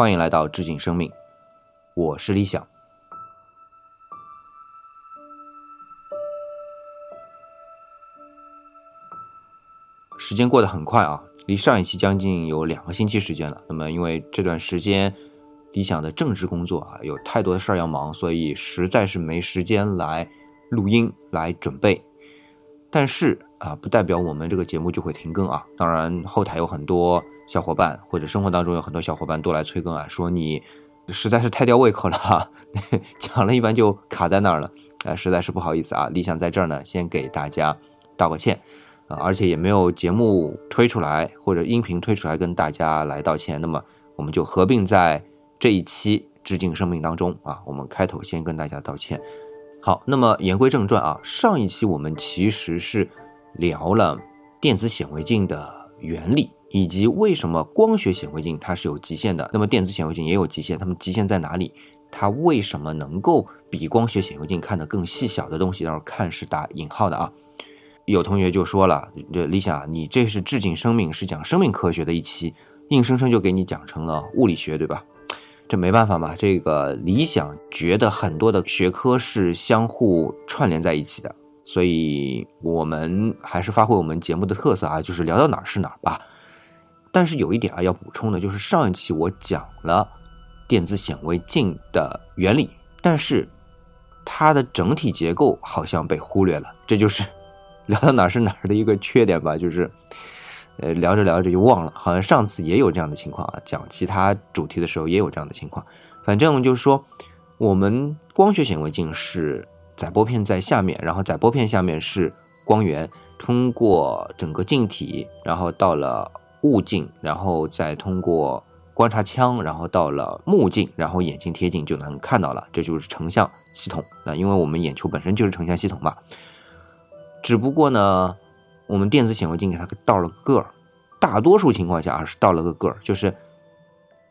欢迎来到致敬生命，我是理想。时间过得很快啊，离上一期将近有两个星期时间了。那么因为这段时间理想的政治工作啊有太多的事儿要忙，所以实在是没时间来录音来准备。但是啊，不代表我们这个节目就会停更啊。当然，后台有很多小伙伴，或者生活当中有很多小伙伴都来催更啊，说你实在是太吊胃口了哈，讲了一半就卡在那儿了，啊，实在是不好意思啊。理想在这儿呢，先给大家道个歉啊，而且也没有节目推出来或者音频推出来跟大家来道歉，那么我们就合并在这一期致敬生命当中啊，我们开头先跟大家道歉。好，那么言归正传啊，上一期我们其实是聊了电子显微镜的原理，以及为什么光学显微镜它是有极限的，那么电子显微镜也有极限，它们极限在哪里？它为什么能够比光学显微镜看得更细小的东西？然后看是打引号的啊。有同学就说了，这理想，你这是致敬生命，是讲生命科学的一期，硬生生就给你讲成了物理学，对吧？这没办法嘛，这个理想觉得很多的学科是相互串联在一起的，所以我们还是发挥我们节目的特色啊，就是聊到哪儿是哪儿吧。但是有一点啊要补充的，就是上一期我讲了电子显微镜的原理，但是它的整体结构好像被忽略了，这就是 聊到哪儿是哪儿的一个缺点吧，就是。呃，聊着聊着就忘了，好像上次也有这样的情况啊。讲其他主题的时候也有这样的情况。反正就是说，我们光学显微镜是载玻片在下面，然后载玻片下面是光源，通过整个镜体，然后到了物镜，然后再通过观察腔，然后到了目镜，然后眼睛贴近就能看到了，这就是成像系统。那因为我们眼球本身就是成像系统嘛，只不过呢。我们电子显微镜给它倒了个儿，大多数情况下啊是倒了个个儿，就是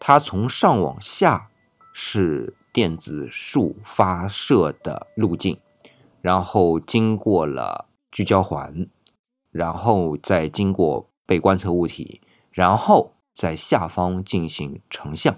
它从上往下是电子束发射的路径，然后经过了聚焦环，然后再经过被观测物体，然后在下方进行成像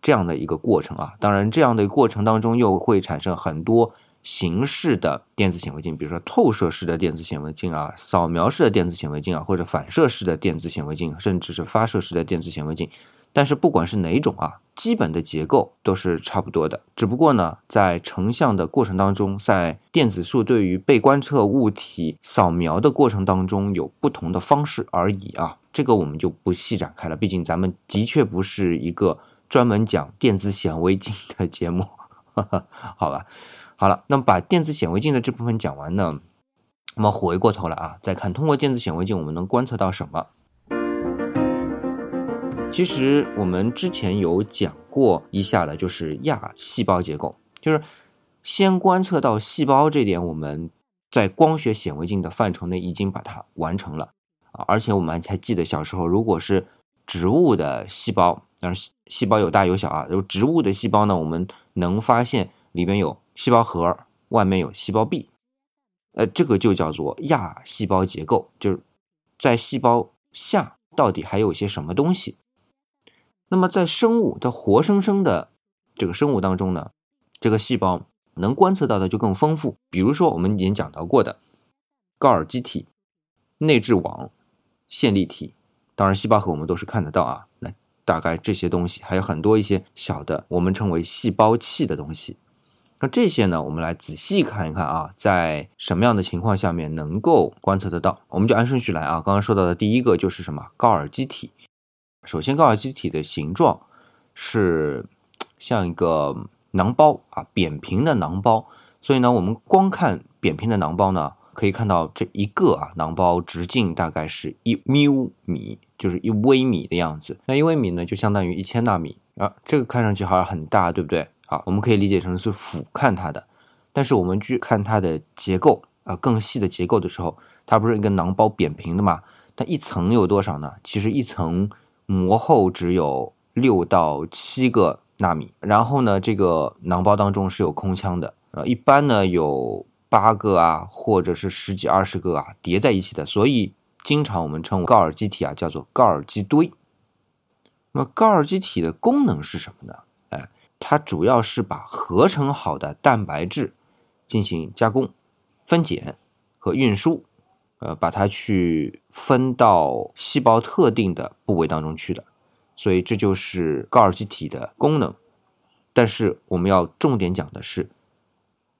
这样的一个过程啊。当然，这样的过程当中又会产生很多。形式的电子显微镜，比如说透射式的电子显微镜啊，扫描式的电子显微镜啊，或者反射式的电子显微镜，甚至是发射式的电子显微镜。但是不管是哪种啊，基本的结构都是差不多的。只不过呢，在成像的过程当中，在电子束对于被观测物体扫描的过程当中有不同的方式而已啊。这个我们就不细展开了，毕竟咱们的确不是一个专门讲电子显微镜的节目，好吧？好了，那么把电子显微镜的这部分讲完呢，那么回过头来啊，再看通过电子显微镜我们能观测到什么？其实我们之前有讲过一下的，就是亚细胞结构，就是先观测到细胞这点，我们在光学显微镜的范畴内已经把它完成了啊，而且我们还记得小时候，如果是植物的细胞，当然细胞有大有小啊，有植物的细胞呢，我们能发现里边有。细胞核外面有细胞壁，呃，这个就叫做亚细胞结构，就是在细胞下到底还有些什么东西。那么在生物的活生生的这个生物当中呢，这个细胞能观测到的就更丰富。比如说我们已经讲到过的高尔基体、内质网、线粒体，当然细胞核我们都是看得到啊。那大概这些东西还有很多一些小的，我们称为细胞器的东西。那这些呢，我们来仔细看一看啊，在什么样的情况下面能够观测得到？我们就按顺序来啊。刚刚说到的第一个就是什么？高尔基体。首先，高尔基体的形状是像一个囊包啊，扁平的囊包。所以呢，我们光看扁平的囊包呢，可以看到这一个啊，囊包直径大概是一缪米，就是一微米的样子。那一微米呢，就相当于一千纳米啊。这个看上去好像很大，对不对？好，我们可以理解成是俯瞰它的，但是我们去看它的结构啊，更细的结构的时候，它不是一个囊包扁平的嘛？它一层有多少呢？其实一层膜厚只有六到七个纳米，然后呢，这个囊包当中是有空腔的，呃，一般呢有八个啊，或者是十几二十个啊叠在一起的，所以经常我们称高尔基体啊叫做高尔基堆。那么高尔基体的功能是什么呢？它主要是把合成好的蛋白质进行加工、分拣和运输，呃，把它去分到细胞特定的部位当中去的。所以这就是高尔基体的功能。但是我们要重点讲的是，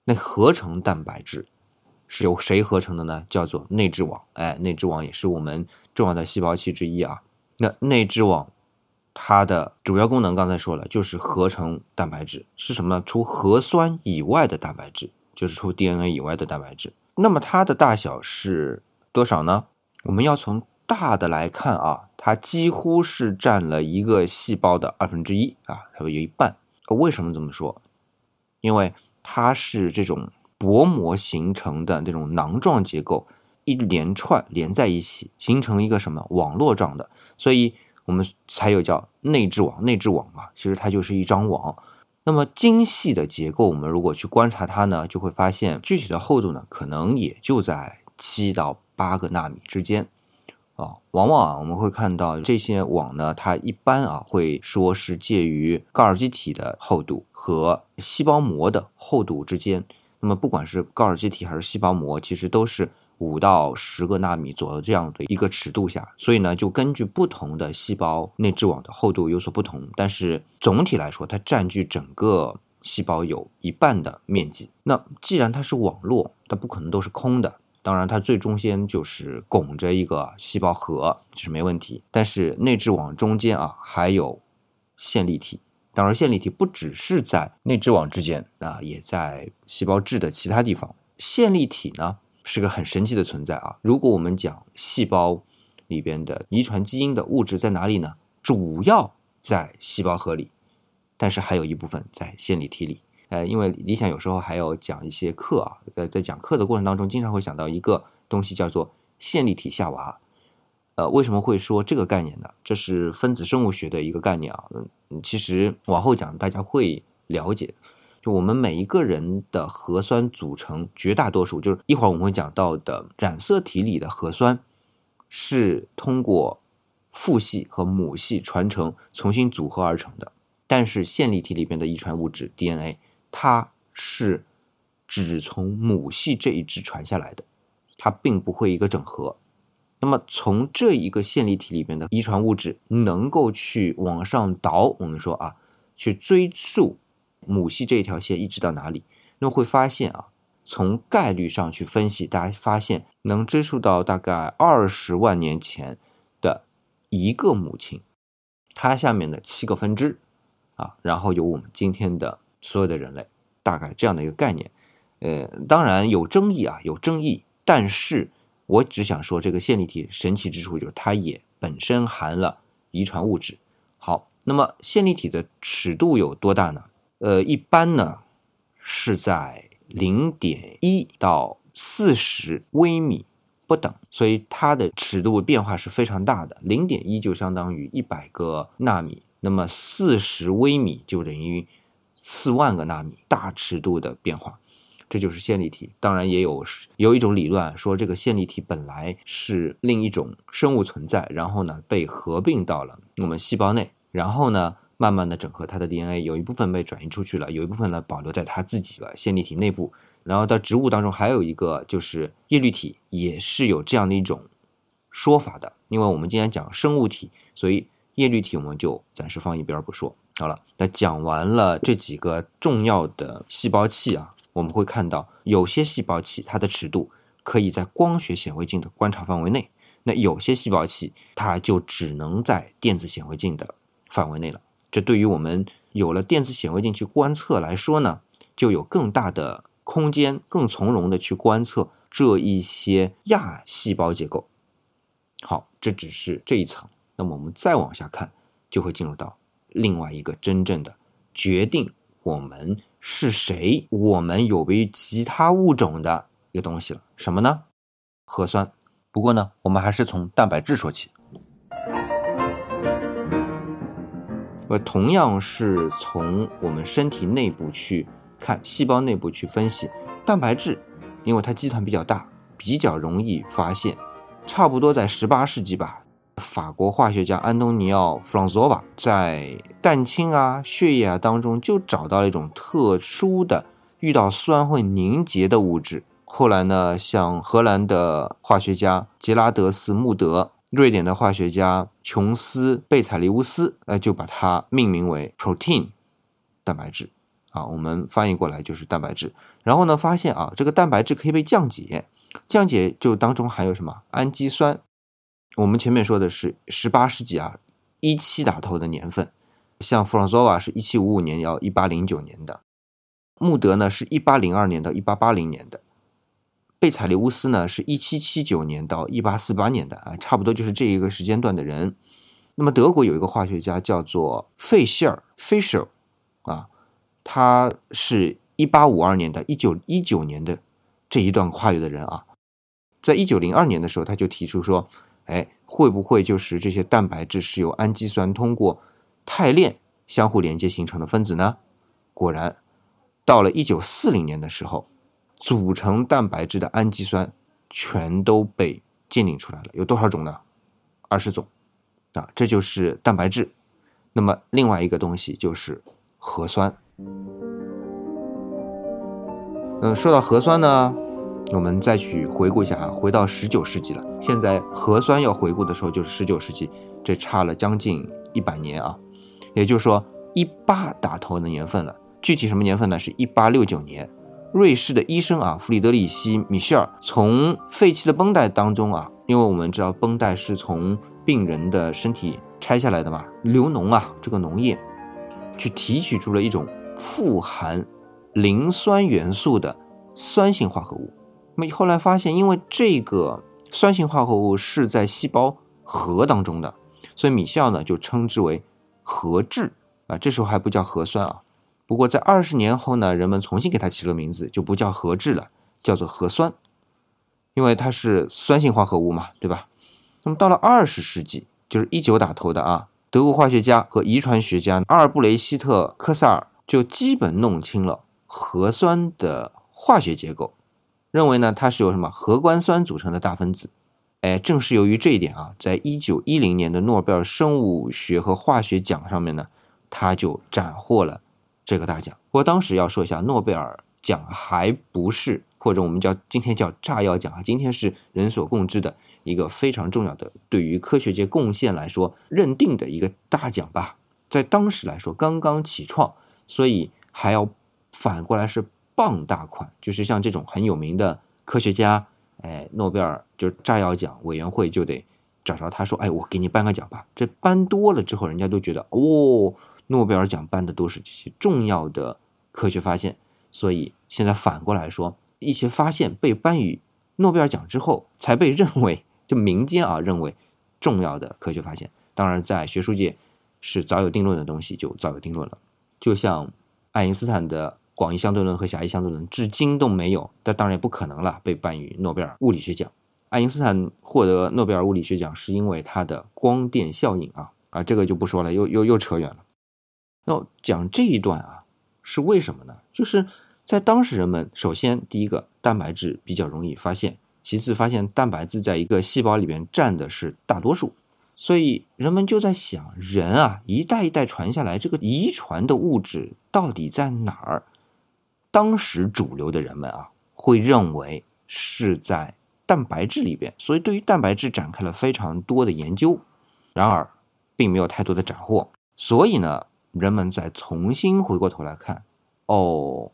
那合成蛋白质是由谁合成的呢？叫做内质网。哎，内质网也是我们重要的细胞器之一啊。那内质网。它的主要功能刚才说了，就是合成蛋白质，是什么呢？除核酸以外的蛋白质，就是除 DNA 以外的蛋白质。那么它的大小是多少呢？我们要从大的来看啊，它几乎是占了一个细胞的二分之一啊，它有一半。为什么这么说？因为它是这种薄膜形成的那种囊状结构，一连串连在一起，形成一个什么网络状的，所以。我们才有叫内质网，内质网嘛，其实它就是一张网。那么精细的结构，我们如果去观察它呢，就会发现具体的厚度呢，可能也就在七到八个纳米之间啊。往往啊，我们会看到这些网呢，它一般啊会说是介于高尔基体的厚度和细胞膜的厚度之间。那么不管是高尔基体还是细胞膜，其实都是。五到十个纳米左右这样的一个尺度下，所以呢，就根据不同的细胞内质网的厚度有所不同，但是总体来说，它占据整个细胞有一半的面积。那既然它是网络，它不可能都是空的，当然它最中间就是拱着一个细胞核，这是没问题。但是内质网中间啊，还有线粒体，当然线粒体不只是在内质网之间啊，也在细胞质的其他地方。线粒体呢？是个很神奇的存在啊！如果我们讲细胞里边的遗传基因的物质在哪里呢？主要在细胞核里，但是还有一部分在线粒体里。呃，因为理想有时候还要讲一些课啊，在在讲课的过程当中，经常会想到一个东西叫做线粒体夏娃。呃，为什么会说这个概念呢？这是分子生物学的一个概念啊。嗯，其实往后讲大家会了解。就我们每一个人的核酸组成，绝大多数就是一会儿我们会讲到的染色体里的核酸，是通过父系和母系传承重新组合而成的。但是线粒体里边的遗传物质 DNA，它是只从母系这一支传下来的，它并不会一个整合。那么从这一个线粒体里边的遗传物质能够去往上倒，我们说啊，去追溯。母系这一条线一直到哪里？那么会发现啊，从概率上去分析，大家发现能追溯到大概二十万年前的一个母亲，它下面的七个分支啊，然后有我们今天的所有的人类，大概这样的一个概念。呃，当然有争议啊，有争议，但是我只想说这个线粒体神奇之处就是它也本身含了遗传物质。好，那么线粒体的尺度有多大呢？呃，一般呢是在零点一到四十微米不等，所以它的尺度变化是非常大的。零点一就相当于一百个纳米，那么四十微米就等于四万个纳米，大尺度的变化，这就是线粒体。当然也有有一种理论说，这个线粒体本来是另一种生物存在，然后呢被合并到了我们细胞内，然后呢。慢慢的整合它的 DNA，有一部分被转移出去了，有一部分呢保留在它自己的线粒体内部。然后到植物当中还有一个就是叶绿体，也是有这样的一种说法的。因为我们今天讲生物体，所以叶绿体我们就暂时放一边不说。好了，那讲完了这几个重要的细胞器啊，我们会看到有些细胞器它的尺度可以在光学显微镜的观察范围内，那有些细胞器它就只能在电子显微镜的范围内了。这对于我们有了电子显微镜去观测来说呢，就有更大的空间，更从容的去观测这一些亚细胞结构。好，这只是这一层。那么我们再往下看，就会进入到另外一个真正的决定我们是谁，我们有别于其他物种的一个东西了。什么呢？核酸。不过呢，我们还是从蛋白质说起。呃，同样是从我们身体内部去看细胞内部去分析蛋白质，因为它基团比较大，比较容易发现。差不多在十八世纪吧，法国化学家安东尼奥·弗朗索瓦在蛋清啊、血液啊当中就找到了一种特殊的遇到酸会凝结的物质。后来呢，像荷兰的化学家杰拉德斯·穆德、瑞典的化学家琼斯·贝采利乌斯，呃，就把它命名为 protein 蛋白质。啊，我们翻译过来就是蛋白质。然后呢，发现啊，这个蛋白质可以被降解，降解就当中含有什么氨基酸。我们前面说的是十八世纪啊，一七打头的年份，像弗朗索瓦是一七五五年到一八零九年的，穆德呢是一八零二年到一八八零年的，贝采利乌斯呢是一七七九年到一八四八年的啊，差不多就是这一个时间段的人。那么德国有一个化学家叫做费希尔 （Fischer） 啊，他是一八五二年到一九一九年的这一段跨越的人啊，在一九零二年的时候，他就提出说。哎，会不会就是这些蛋白质是由氨基酸通过肽链相互连接形成的分子呢？果然，到了一九四零年的时候，组成蛋白质的氨基酸全都被鉴定出来了。有多少种呢？二十种啊，这就是蛋白质。那么另外一个东西就是核酸。嗯，说到核酸呢？我们再去回顾一下啊，回到十九世纪了。现在核酸要回顾的时候就是十九世纪，这差了将近一百年啊。也就是说，一八打头的年份了。具体什么年份呢？是一八六九年，瑞士的医生啊，弗里德里希·米歇尔从废弃的绷带当中啊，因为我们知道绷带是从病人的身体拆下来的嘛，流脓啊，这个脓液，去提取出了一种富含磷酸元素的酸性化合物。那么后来发现，因为这个酸性化合物是在细胞核当中的，所以米歇尔呢就称之为核质啊。这时候还不叫核酸啊。不过在二十年后呢，人们重新给它起了名字，就不叫核质了，叫做核酸，因为它是酸性化合物嘛，对吧？那么到了二十世纪，就是一九打头的啊，德国化学家和遗传学家阿尔布雷希特·科萨尔就基本弄清了核酸的化学结构。认为呢，它是由什么核苷酸组成的大分子？哎，正是由于这一点啊，在一九一零年的诺贝尔生物学和化学奖上面呢，他就斩获了这个大奖。不过当时要说一下，诺贝尔奖还不是，或者我们叫今天叫炸药奖啊，今天是人所共知的一个非常重要的对于科学界贡献来说认定的一个大奖吧。在当时来说，刚刚起创，所以还要反过来是。傍大款就是像这种很有名的科学家，哎，诺贝尔就是炸药奖委员会就得找着他说，哎，我给你颁个奖吧。这颁多了之后，人家都觉得哦，诺贝尔奖颁的都是这些重要的科学发现。所以现在反过来说，一些发现被颁予诺贝尔奖之后，才被认为就民间啊认为重要的科学发现。当然，在学术界是早有定论的东西，就早有定论了。就像爱因斯坦的。广义相对论和狭义相对论至今都没有，但当然也不可能了。被颁予诺贝尔物理学奖，爱因斯坦获得诺贝尔物理学奖是因为他的光电效应啊啊，这个就不说了，又又又扯远了。那讲这一段啊，是为什么呢？就是在当时人们首先第一个蛋白质比较容易发现，其次发现蛋白质在一个细胞里边占的是大多数。所以人们就在想，人啊一代一代传下来，这个遗传的物质到底在哪儿？当时主流的人们啊，会认为是在蛋白质里边，所以对于蛋白质展开了非常多的研究。然而，并没有太多的斩获。所以呢，人们再重新回过头来看，哦，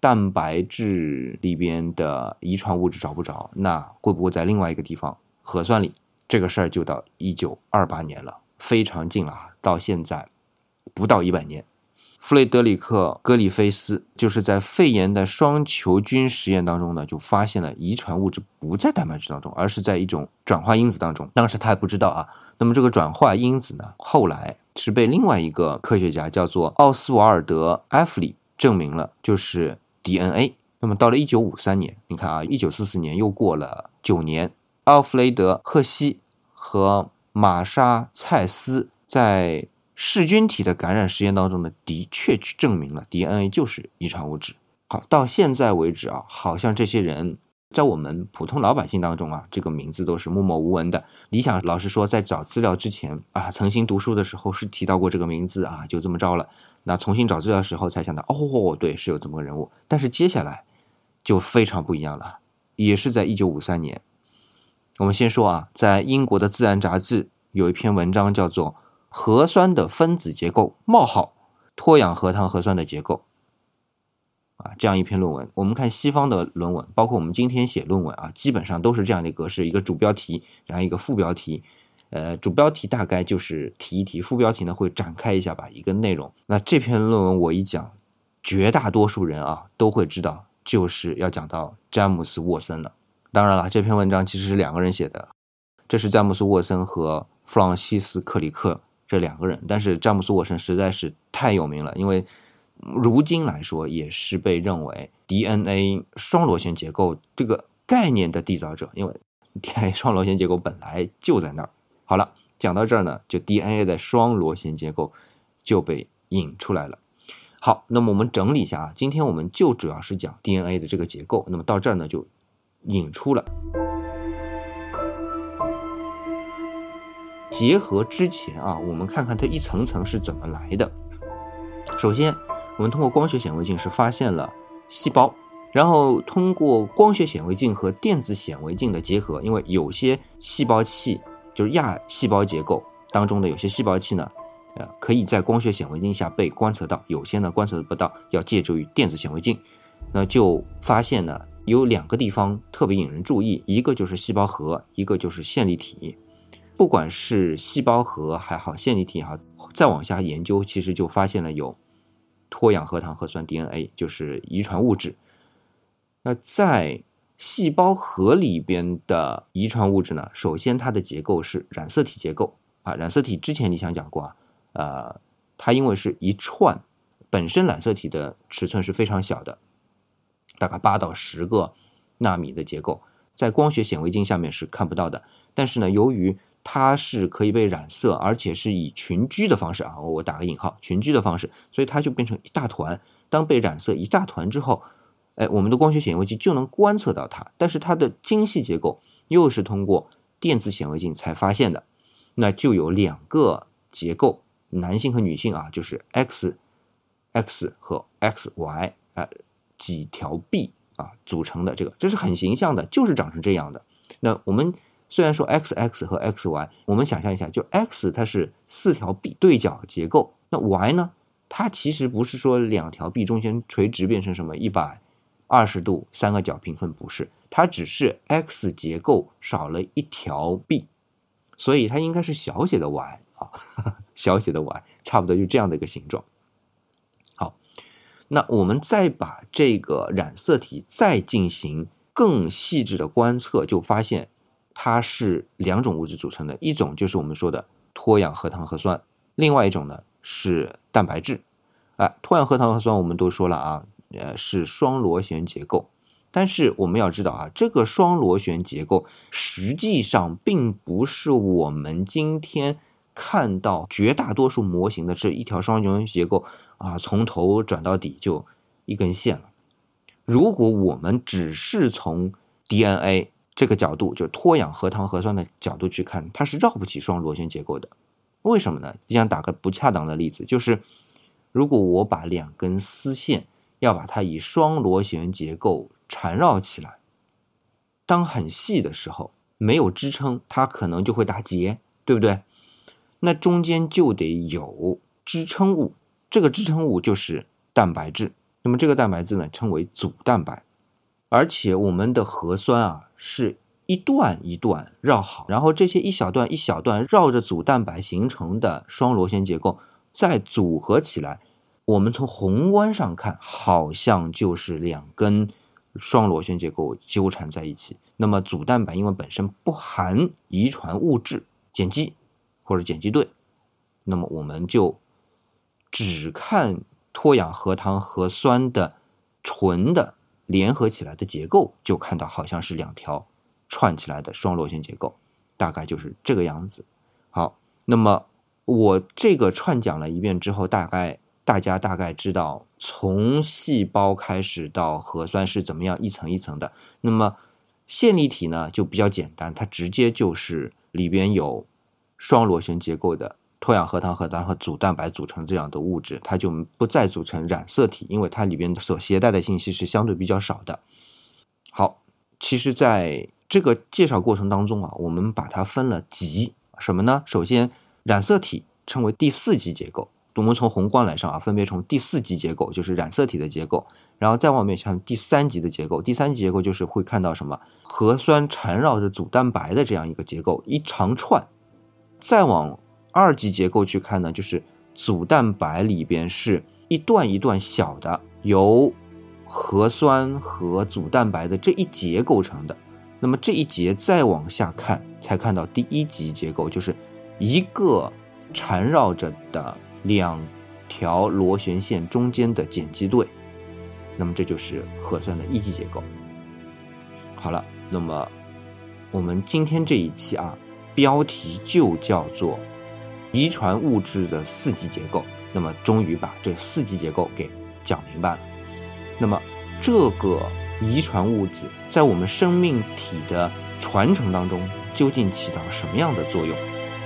蛋白质里边的遗传物质找不着，那会不会在另外一个地方核酸里？这个事儿就到一九二八年了，非常近了，到现在不到一百年。弗雷德里克·格里菲斯就是在肺炎的双球菌实验当中呢，就发现了遗传物质不在蛋白质当中，而是在一种转化因子当中。当时他还不知道啊。那么这个转化因子呢，后来是被另外一个科学家叫做奥斯瓦尔德·埃弗里证明了，就是 DNA。那么到了1953年，你看啊，1944年又过了九年，奥弗雷德·赫希和玛莎·蔡斯在。噬菌体的感染实验当中呢，的确去证明了 DNA 就是遗传物质。好，到现在为止啊，好像这些人在我们普通老百姓当中啊，这个名字都是默默无闻的。李想老师说，在找资料之前啊，曾经读书的时候是提到过这个名字啊，就这么着了。那重新找资料的时候才想到，哦，对，是有这么个人物。但是接下来就非常不一样了，也是在一九五三年。我们先说啊，在英国的《自然》杂志有一篇文章叫做《核酸的分子结构：冒号脱氧核糖核酸的结构》。啊，这样一篇论文，我们看西方的论文，包括我们今天写论文啊，基本上都是这样的格式：一个主标题，然后一个副标题。呃，主标题大概就是提一提，副标题呢会展开一下吧，一个内容。那这篇论文我一讲，绝大多数人啊都会知道，就是要讲到詹姆斯沃森了。当然了，这篇文章其实是两个人写的，这是詹姆斯沃森和弗朗西斯克里克这两个人。但是詹姆斯沃森实在是太有名了，因为。如今来说，也是被认为 DNA 双螺旋结构这个概念的缔造者，因为 DNA 双螺旋结构本来就在那儿。好了，讲到这儿呢，就 DNA 的双螺旋结构就被引出来了。好，那么我们整理一下啊，今天我们就主要是讲 DNA 的这个结构。那么到这儿呢，就引出了结合之前啊，我们看看它一层层是怎么来的。首先。我们通过光学显微镜是发现了细胞，然后通过光学显微镜和电子显微镜的结合，因为有些细胞器就是亚细胞结构当中的有些细胞器呢，呃，可以在光学显微镜下被观测到，有些呢观测不到，要借助于电子显微镜，那就发现呢有两个地方特别引人注意，一个就是细胞核，一个就是线粒体。不管是细胞核还好，线粒体也好，再往下研究，其实就发现了有。脱氧核糖核酸 DNA 就是遗传物质。那在细胞核里边的遗传物质呢？首先，它的结构是染色体结构啊。染色体之前你想讲过啊，呃，它因为是一串，本身染色体的尺寸是非常小的，大概八到十个纳米的结构，在光学显微镜下面是看不到的。但是呢，由于它是可以被染色，而且是以群居的方式啊，我打个引号，群居的方式，所以它就变成一大团。当被染色一大团之后，哎，我们的光学显微镜就能观测到它。但是它的精细结构又是通过电子显微镜才发现的。那就有两个结构，男性和女性啊，就是 X X 和 X Y 啊几条 B 啊组成的这个，这是很形象的，就是长成这样的。那我们。虽然说 x x 和 x y，我们想象一下，就 x 它是四条臂对角结构，那 y 呢？它其实不是说两条臂中间垂直变成什么一百二十度三个角平分，不是，它只是 x 结构少了一条臂，所以它应该是小写的 y 啊，小写的 y，差不多就这样的一个形状。好，那我们再把这个染色体再进行更细致的观测，就发现。它是两种物质组成的，一种就是我们说的脱氧核糖核酸，另外一种呢是蛋白质。哎，脱氧核糖核酸我们都说了啊，呃是双螺旋结构，但是我们要知道啊，这个双螺旋结构实际上并不是我们今天看到绝大多数模型的这一条双螺旋结构啊，从头转到底就一根线了。如果我们只是从 DNA 这个角度就脱氧核糖核酸的角度去看，它是绕不起双螺旋结构的。为什么呢？就想打个不恰当的例子，就是如果我把两根丝线要把它以双螺旋结构缠绕起来，当很细的时候没有支撑，它可能就会打结，对不对？那中间就得有支撑物，这个支撑物就是蛋白质。那么这个蛋白质呢，称为组蛋白。而且我们的核酸啊，是一段一段绕好，然后这些一小段一小段绕着组蛋白形成的双螺旋结构再组合起来，我们从宏观上看，好像就是两根双螺旋结构纠缠在一起。那么组蛋白因为本身不含遗传物质碱基或者碱基对，那么我们就只看脱氧核糖核酸的纯的。联合起来的结构就看到好像是两条串起来的双螺旋结构，大概就是这个样子。好，那么我这个串讲了一遍之后，大概大家大概知道从细胞开始到核酸是怎么样一层一层的。那么线粒体呢就比较简单，它直接就是里边有双螺旋结构的脱氧核糖核糖和组蛋白组成这样的物质，它就不再组成染色体，因为它里边所携带的信息是相对比较少的。好，其实在这个介绍过程当中啊，我们把它分了级，什么呢？首先，染色体称为第四级结构。我们从宏观来上啊，分别从第四级结构，就是染色体的结构，然后再往面向第三级的结构。第三级结构就是会看到什么核酸缠绕着组蛋白的这样一个结构，一长串。再往二级结构去看呢，就是组蛋白里边是一段一段小的，由核酸和组蛋白的这一节构成的。那么这一节再往下看，才看到第一级结构，就是一个缠绕着的。两条螺旋线中间的碱基对，那么这就是核酸的一级结构。好了，那么我们今天这一期啊，标题就叫做遗传物质的四级结构。那么终于把这四级结构给讲明白了。那么这个遗传物质在我们生命体的传承当中究竟起到什么样的作用，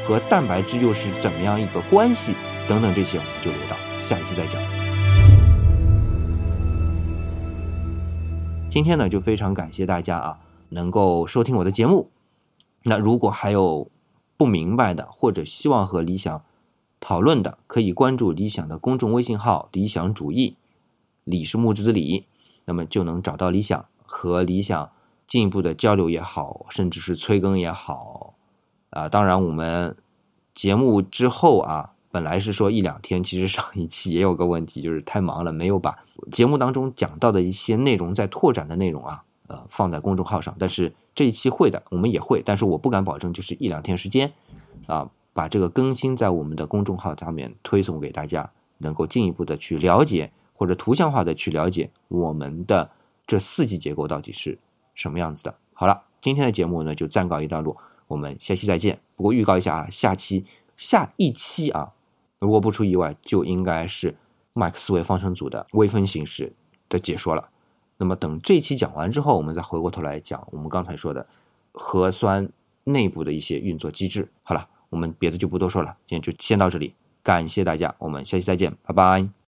和蛋白质又是怎么样一个关系？等等，这些我们就留到下一期再讲。今天呢，就非常感谢大家啊，能够收听我的节目。那如果还有不明白的，或者希望和理想讨论的，可以关注理想的公众微信号“理想主义”，李是木之子李，那么就能找到理想和理想进一步的交流也好，甚至是催更也好啊。当然，我们节目之后啊。本来是说一两天，其实上一期也有个问题，就是太忙了，没有把节目当中讲到的一些内容在拓展的内容啊，呃，放在公众号上。但是这一期会的，我们也会，但是我不敢保证就是一两天时间，啊，把这个更新在我们的公众号上面推送给大家，能够进一步的去了解或者图像化的去了解我们的这四级结构到底是什么样子的。好了，今天的节目呢就暂告一段落，我们下期再见。不过预告一下啊，下期下一期啊。如果不出意外，就应该是麦克斯韦方程组的微分形式的解说了。那么等这期讲完之后，我们再回过头来讲我们刚才说的核酸内部的一些运作机制。好了，我们别的就不多说了，今天就先到这里，感谢大家，我们下期再见，拜拜。